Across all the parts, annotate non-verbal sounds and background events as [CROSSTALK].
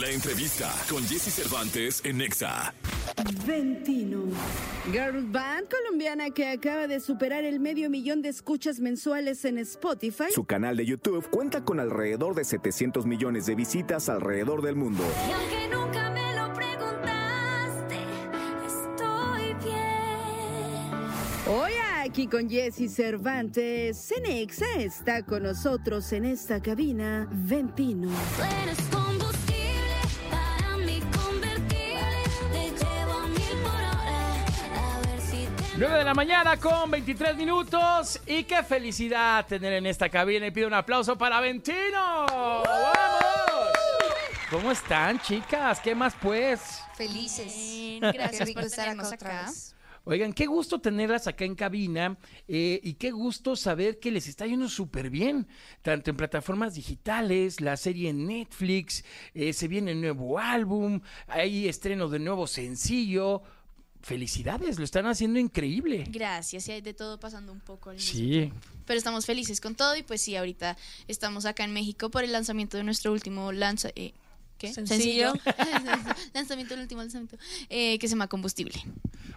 La entrevista con Jesse Cervantes en Nexa. Ventino. Girl band colombiana que acaba de superar el medio millón de escuchas mensuales en Spotify. Su canal de YouTube cuenta con alrededor de 700 millones de visitas alrededor del mundo. Y aunque nunca me lo preguntaste, estoy bien. Hoy aquí con Jesse Cervantes, Cenexa está con nosotros en esta cabina. Ventino. Tú eres combustible 9 de la mañana con 23 minutos y qué felicidad tener en esta cabina y pido un aplauso para Ventino. ¡Vamos! ¿Cómo están chicas? ¿Qué más pues? Felices. Bien, gracias Qué por rico estar acá vez. Oigan, qué gusto tenerlas acá en cabina eh, y qué gusto saber que les está yendo súper bien, tanto en plataformas digitales, la serie en Netflix, eh, se viene el nuevo álbum, hay estreno de nuevo sencillo. Felicidades, lo están haciendo increíble. Gracias, y hay de todo pasando un poco al Sí. Pero estamos felices con todo y pues sí, ahorita estamos acá en México por el lanzamiento de nuestro último lanza... eh, ¿Qué? Sencillo. [LAUGHS] [LAUGHS] lanzamiento del último lanzamiento. eh, que se llama Combustible.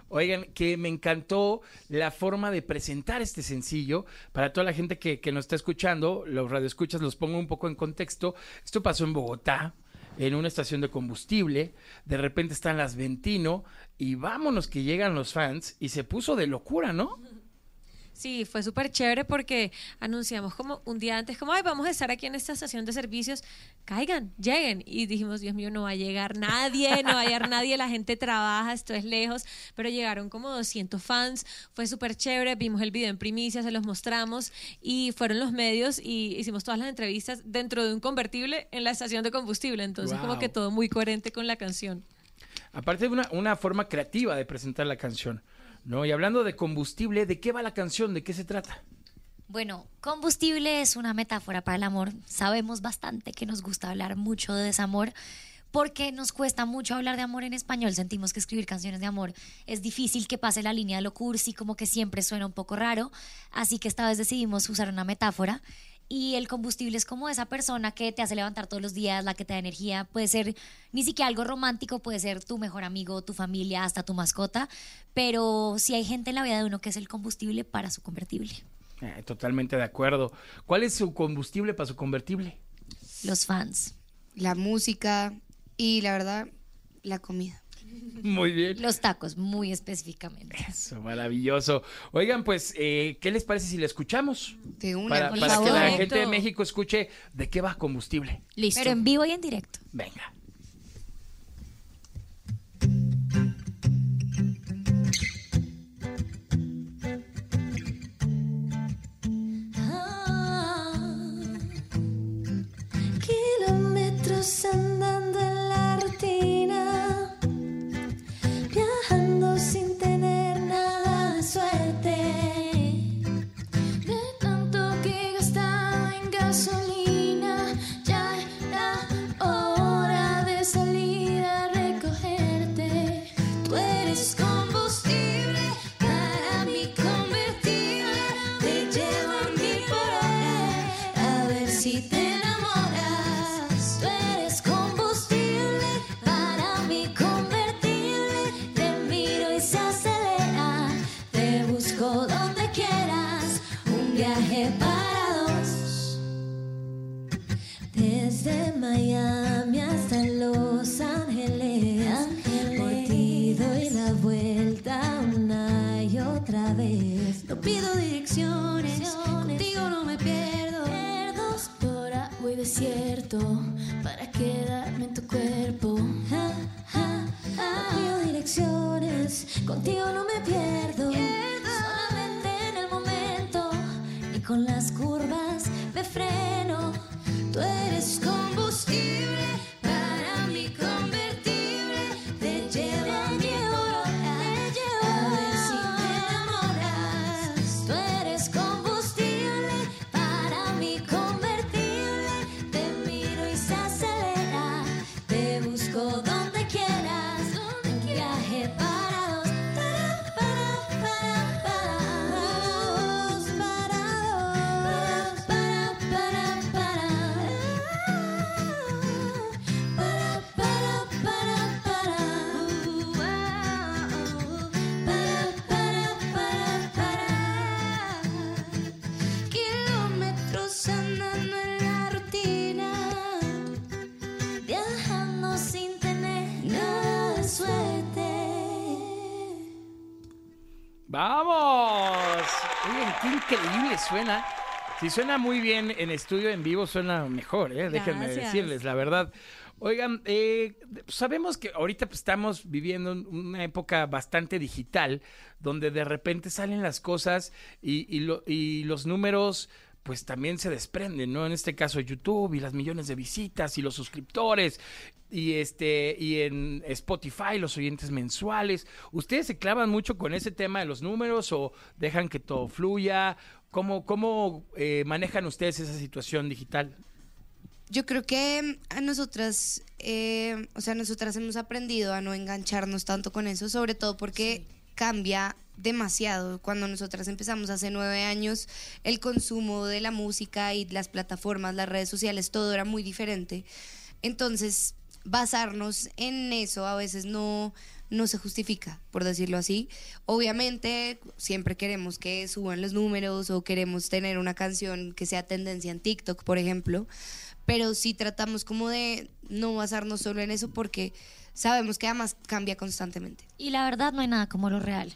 Oigan, que me encantó la forma de presentar este sencillo. Para toda la gente que, que nos está escuchando, los radioescuchas, los pongo un poco en contexto. Esto pasó en Bogotá, en una estación de combustible. De repente están las Ventino y vámonos que llegan los fans y se puso de locura, ¿no? Sí, fue súper chévere porque anunciamos como un día antes, como, ay, vamos a estar aquí en esta estación de servicios, caigan, lleguen. Y dijimos, Dios mío, no va a llegar nadie, no va a llegar nadie, la gente trabaja, esto es lejos, pero llegaron como 200 fans, fue súper chévere, vimos el video en primicia, se los mostramos y fueron los medios y hicimos todas las entrevistas dentro de un convertible en la estación de combustible, entonces como que todo muy coherente con la canción. Aparte de una, una forma creativa de presentar la canción, ¿no? Y hablando de combustible, ¿de qué va la canción? ¿De qué se trata? Bueno, combustible es una metáfora para el amor. Sabemos bastante que nos gusta hablar mucho de desamor porque nos cuesta mucho hablar de amor en español. Sentimos que escribir canciones de amor es difícil que pase la línea de lo cursi, como que siempre suena un poco raro. Así que esta vez decidimos usar una metáfora. Y el combustible es como esa persona que te hace levantar todos los días, la que te da energía. Puede ser ni siquiera algo romántico, puede ser tu mejor amigo, tu familia, hasta tu mascota. Pero si hay gente en la vida de uno que es el combustible para su convertible. Eh, totalmente de acuerdo. ¿Cuál es su combustible para su convertible? Los fans. La música y la verdad, la comida. Muy bien. Los tacos, muy específicamente. Eso, maravilloso. Oigan, pues, eh, ¿qué les parece si la escuchamos? De una, Para, por para que la gente de México escuche de qué va combustible. Listo. Pero en vivo y en directo. Venga. Viaje para dos. Desde Miami hasta Los Ángeles, por ti doy la vuelta una y otra vez. No pido direcciones, contigo no me pierdo. Por agua y desierto, para quedarme en tu cuerpo. Ja, ja, ja. No pido direcciones, contigo no me pierdo. Increíble suena. Si suena muy bien en estudio en vivo, suena mejor, ¿eh? Déjenme Gracias. decirles, la verdad. Oigan, eh, sabemos que ahorita pues, estamos viviendo un- una época bastante digital, donde de repente salen las cosas y, y lo- y los números pues también se desprenden, ¿no? En este caso YouTube y las millones de visitas y los suscriptores y este y en Spotify los oyentes mensuales. ¿Ustedes se clavan mucho con ese tema de los números o dejan que todo fluya? ¿Cómo, cómo eh, manejan ustedes esa situación digital? Yo creo que a nosotras, eh, o sea, nosotras hemos aprendido a no engancharnos tanto con eso, sobre todo porque cambia demasiado. Cuando nosotras empezamos hace nueve años, el consumo de la música y las plataformas, las redes sociales, todo era muy diferente. Entonces, basarnos en eso a veces no, no se justifica, por decirlo así. Obviamente, siempre queremos que suban los números o queremos tener una canción que sea tendencia en TikTok, por ejemplo, pero sí tratamos como de no basarnos solo en eso porque sabemos que además cambia constantemente. Y la verdad no hay nada como lo real.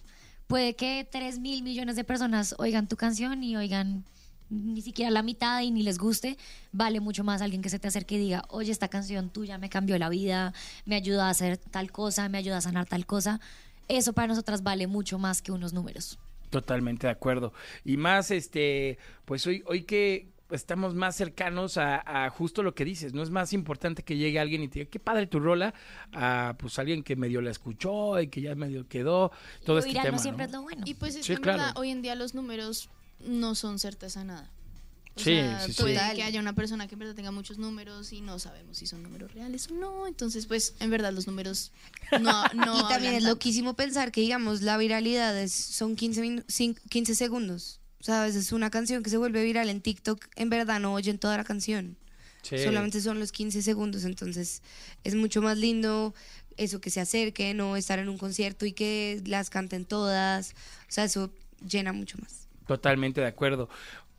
Puede que 3 mil millones de personas oigan tu canción y oigan ni siquiera la mitad y ni les guste. Vale mucho más alguien que se te acerque y diga, oye, esta canción tuya me cambió la vida, me ayuda a hacer tal cosa, me ayuda a sanar tal cosa. Eso para nosotras vale mucho más que unos números. Totalmente de acuerdo. Y más, este, pues hoy, hoy que estamos más cercanos a, a justo lo que dices, ¿no? Es más importante que llegue alguien y te diga, qué padre tu rola, a pues alguien que medio la escuchó y que ya medio quedó, todo Lo este tema. no siempre ¿no? es lo bueno. Y pues es Sí, que claro. hoy en día los números no son certeza nada. O Sí, sea, sí, puede Total. que haya una persona que en verdad tenga muchos números y no sabemos si son números reales o no. Entonces, pues, en verdad los números no, [LAUGHS] no y también es tanto. loquísimo pensar que, digamos, la viralidad es, son 15, minu- cin- 15 segundos. O sea, a veces una canción que se vuelve viral en TikTok, en verdad no oyen toda la canción. Sí. Solamente son los 15 segundos. Entonces, es mucho más lindo eso que se acerquen o estar en un concierto y que las canten todas. O sea, eso llena mucho más. Totalmente de acuerdo.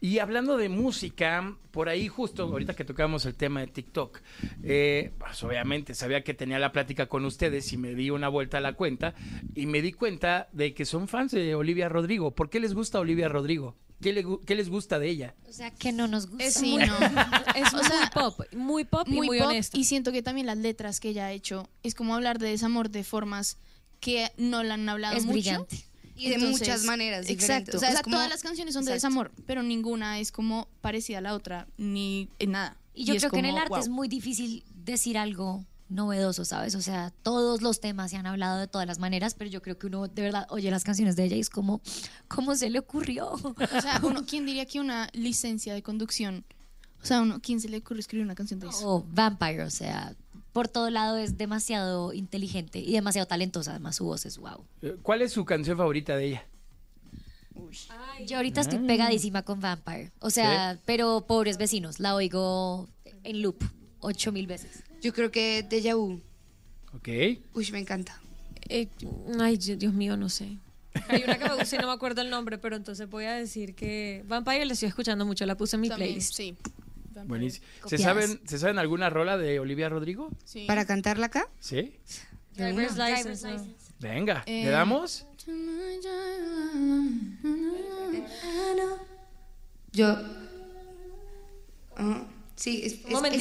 Y hablando de música, por ahí justo ahorita que tocamos el tema de TikTok, eh, pues obviamente sabía que tenía la plática con ustedes y me di una vuelta a la cuenta y me di cuenta de que son fans de Olivia Rodrigo. ¿Por qué les gusta Olivia Rodrigo? ¿Qué, le qué les gusta de ella? O sea, que no nos gusta. Sí, muy- no. Es [LAUGHS] O muy pop, muy pop y muy, muy, pop honesta. y siento que también las letras que ella ha hecho es como hablar de desamor de formas que no la han hablado Es mucho. brillante. Y de Entonces, muchas maneras diferentes. Exacto. O sea, como- todas las canciones son de Exacto. desamor, pero ninguna es como parecida a la otra, ni en nada. Y yo creo que en el arte wow. es muy difícil decir algo novedoso, ¿sabes? O sea, todos los temas se han hablado de todas las maneras, pero yo creo que uno de verdad oye las canciones de ella y es como, ¿cómo se le ocurrió? O sea, uno, [LAUGHS] ¿quién diría que una licencia de conducción? O sea, uno, ¿quién se le ocurre escribir una canción de eso? O Vampire, o sea, por todo lado es demasiado inteligente y demasiado talentosa, además su voz es wow. Eh, ¿Cuál es su canción favorita de ella? Yo ahorita estoy pegadísima con Vampire, o sea, pero pobres vecinos, la oigo en loop ocho mil veces. Yo creo que Deja Vu. Ok. Uy, me encanta. Eh, ay, Dios mío, no sé. Hay una que me gusta y no me acuerdo el nombre, pero entonces voy a decir que Vampire la estoy escuchando mucho, la puse en mi También, playlist. sí. Buenísimo. ¿Se saben, ¿Se saben alguna rola de Olivia Rodrigo? Sí. ¿Para cantarla acá? ¿Sí? Driver's License. ¿no? Venga, ¿le Eh, damos? Yo. Ajá. sí, es, es, Mele-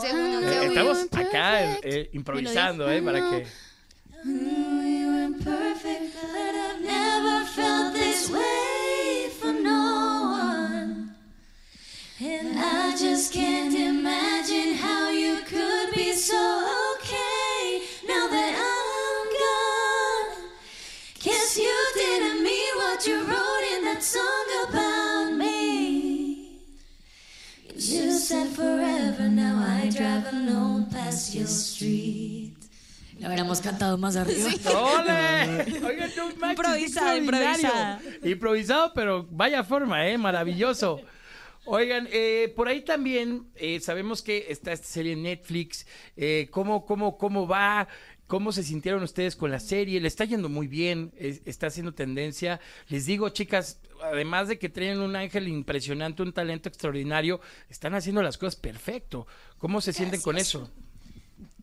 segundo, Eh, segundo. Estamos acá eh, improvisando, ¿eh? Para que... And I just can't imagine how you could be so okay now that I'm gone. Guess you didn't mean what you wrote in that song about me. You said forever, now I drive alone past your street. Lo hubiéramos cantado más arriba. [LAUGHS] ¡Ole! Oigan, no manches, Improvisada, extraordinario. improvisada. Improvisado, pero vaya forma, ¿eh? Maravilloso. Oigan, eh, por ahí también eh, sabemos que está esta serie en Netflix. Eh, ¿cómo, cómo, ¿Cómo va? ¿Cómo se sintieron ustedes con la serie? Le está yendo muy bien, es- está haciendo tendencia. Les digo, chicas, además de que tienen un ángel impresionante, un talento extraordinario, están haciendo las cosas perfecto. ¿Cómo se sienten con eso?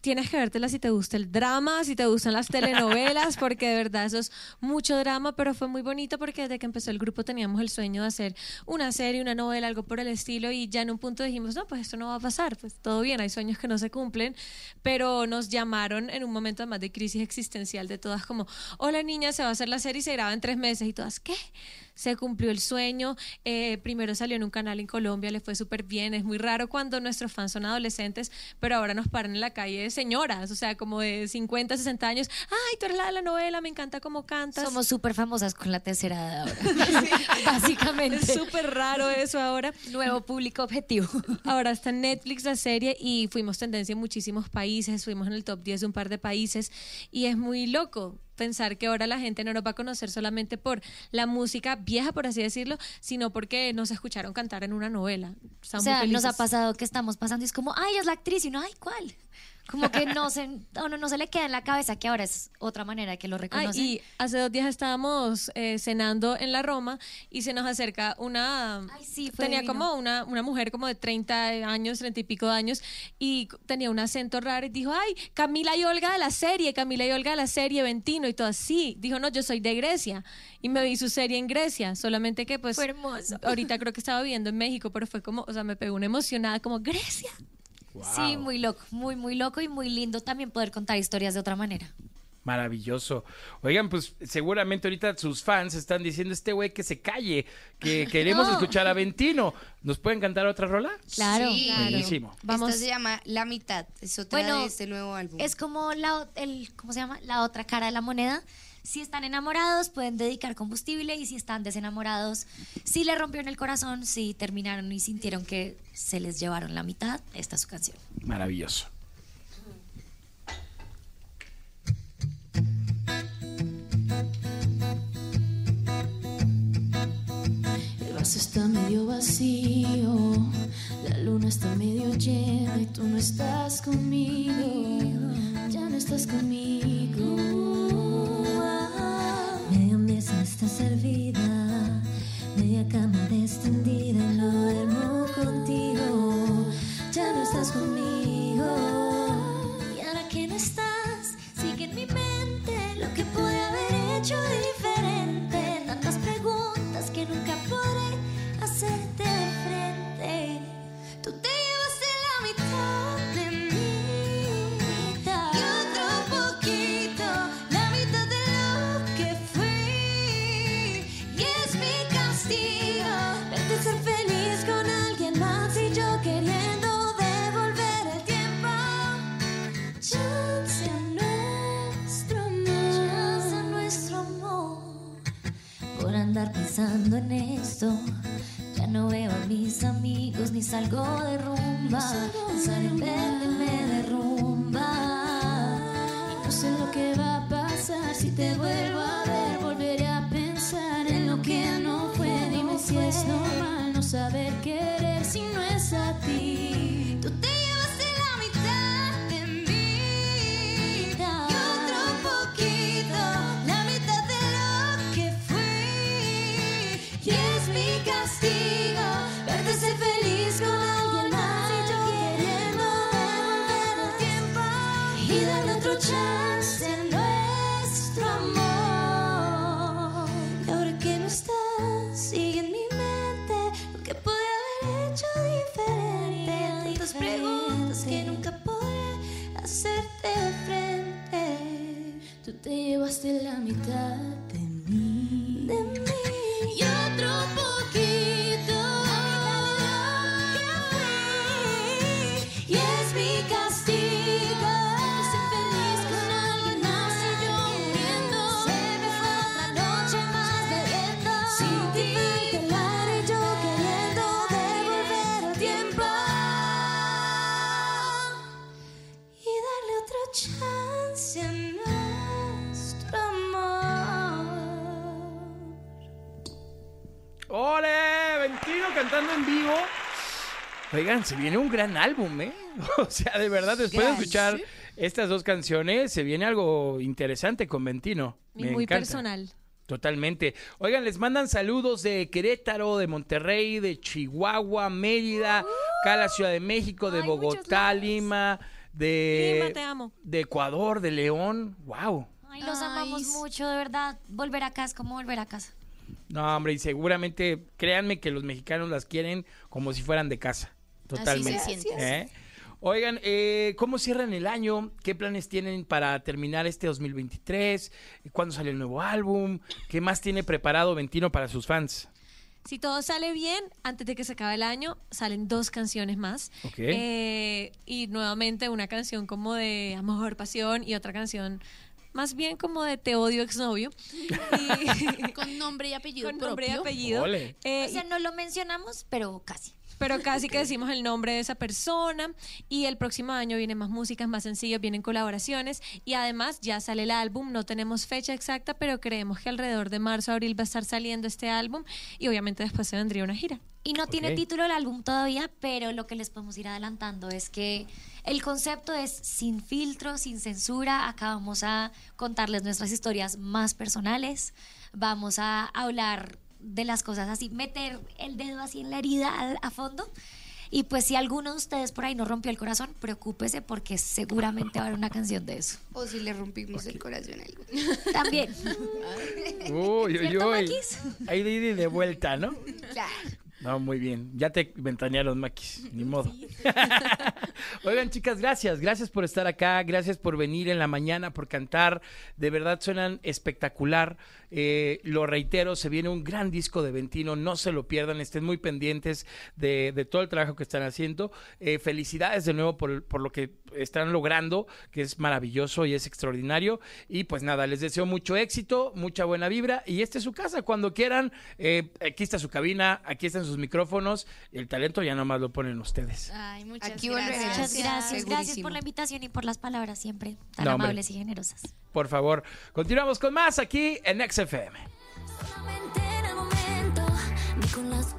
Tienes que vértela si te gusta el drama, si te gustan las telenovelas, [LAUGHS] porque de verdad eso es mucho drama, pero fue muy bonito porque desde que empezó el grupo teníamos el sueño de hacer una serie, una novela, algo por el estilo, y ya en un punto dijimos, no, pues esto no va a pasar, pues todo bien, hay sueños que no se cumplen, pero nos llamaron en un momento además de crisis existencial de todas como, hola niña, se va a hacer la serie y se graba en tres meses, y todas, ¿qué? Se cumplió el sueño. Eh, primero salió en un canal en Colombia, le fue súper bien. Es muy raro cuando nuestros fans son adolescentes, pero ahora nos paran en la calle de señoras, o sea, como de 50, 60 años. Ay, tú eres la de la novela, me encanta cómo cantas. Somos súper famosas con la tercera edad ahora. [LAUGHS] [LAUGHS] Básicamente. Es súper raro eso ahora. Nuevo público objetivo. [LAUGHS] Ahora está en Netflix la serie y fuimos tendencia en muchísimos países, fuimos en el top 10 de un par de países y es muy loco pensar que ahora la gente no nos va a conocer solamente por la música vieja, por así decirlo, sino porque nos escucharon cantar en una novela. O Estamos sea, muy nos ha pasado que estamos pasando y es como, ay, ella es la actriz y no, ay, ¿cuál? Como que no se, a uno no se le queda en la cabeza que ahora es otra manera que lo Ay, reconocen. y hace dos días estábamos eh, cenando en la Roma y se nos acerca una... Ay, sí, fue tenía divino. como una, una mujer como de 30 años, 30 y pico de años y tenía un acento raro y dijo, ay, Camila y Olga de la serie, Camila y Olga de la serie Ventino y todo así. Dijo, no, yo soy de Grecia y me vi su serie en Grecia, solamente que pues... Fue hermoso. Ahorita creo que estaba viviendo en México, pero fue como, o sea, me pegó una emocionada como Grecia. Sí, muy loco, muy, muy loco y muy lindo también poder contar historias de otra manera. Maravilloso. Oigan, pues seguramente ahorita sus fans están diciendo este güey que se calle, que [LAUGHS] queremos No. escuchar a Ventino. ¿Nos pueden cantar otra rola? Claro, Sí. claro. Buenísimo. Vamos. Esta se llama La Mitad. Es otra Bueno, de este nuevo álbum. Es como la, el, ¿cómo se llama? La otra cara de la moneda. Si están enamorados, pueden dedicar combustible y si están desenamorados, si le rompieron el corazón, si terminaron y sintieron que se les llevaron la mitad, esta es su canción. Maravilloso. El vaso está medio vacío, la luna está medio llena y tú no estás conmigo, ya no estás conmigo. Está servida, media cama extendida y no duermo contigo, ya no estás conmigo. Pensando en esto, ya no veo a mis amigos ni salgo de rumba. Pensar en verte me derrumba. Y no sé lo que va a pasar si te vuelvo a ver. Volveré a pensar en lo que no fue. Dime si es normal no saber llevaste la mitad Oigan, se viene un gran álbum, ¿eh? [LAUGHS] O sea, de verdad, después de escuchar estas dos canciones, se viene algo interesante con Ventino. Y Me muy encanta. personal. Totalmente. Oigan, les mandan saludos de Querétaro, de Monterrey, de Chihuahua, Mérida, acá a la Ciudad de México, de Ay, Bogotá. Lima, de, Lima, te amo. de Ecuador, de León. ¡Wow! Ay, los Ay, amamos sí. mucho, de verdad. Volver acá es como volver a casa. No, hombre, y seguramente, créanme que los mexicanos las quieren como si fueran de casa. Totalmente. Así se siente. ¿Eh? Oigan, eh, ¿cómo cierran el año? ¿Qué planes tienen para terminar este 2023? ¿Cuándo sale el nuevo álbum? ¿Qué más tiene preparado Ventino para sus fans? Si todo sale bien, antes de que se acabe el año, salen dos canciones más. Ok. Eh, y nuevamente una canción como de amor, pasión y otra canción más bien como de te odio exnovio. [LAUGHS] Y- Con nombre y apellido con nombre y apellido. Eh, O sea, no lo mencionamos, pero casi. Pero [LAUGHS] casi que decimos el nombre de esa persona y el próximo año vienen más músicas, más sencillos, vienen colaboraciones y además ya sale el álbum, no tenemos fecha exacta, pero creemos que alrededor de marzo, abril va a estar saliendo este álbum y obviamente después se vendría una gira. Y no tiene título el álbum todavía, pero lo que les podemos ir adelantando es que el concepto es sin filtro, sin censura. Acá vamos a contarles nuestras historias más personales. Vamos a hablar de las cosas así, meter el dedo así en la herida a, a fondo. Y pues si alguno de ustedes por ahí no rompió el corazón, preocúpese porque seguramente va a haber una canción de eso. O si le rompimos el corazón a algo. También. Uy, uy, ¿Cierto, uy. Ahí de de vuelta, ¿no? Claro. No, muy bien. Ya te ventanearon, Maquis. Ni modo. [LAUGHS] Oigan, chicas, gracias. Gracias por estar acá. Gracias por venir en la mañana, por cantar. De verdad suenan espectacular. Eh, lo reitero, se viene un gran disco de Ventino. No se lo pierdan. Estén muy pendientes de, de todo el trabajo que están haciendo. Eh, felicidades de nuevo por, por lo que están logrando, que es maravilloso y es extraordinario. Y pues nada, les deseo mucho éxito, mucha buena vibra. Y esta es su casa. Cuando quieran, eh, aquí está su cabina, aquí están sus sus micrófonos. El talento ya nomás lo ponen ustedes. Muchas Aquí gracias. Muchas gracias. Gracias por la invitación y por las palabras siempre tan amables y generosas. Por favor, continuamos con más aquí en XFM. Solamente en el momento, ni con las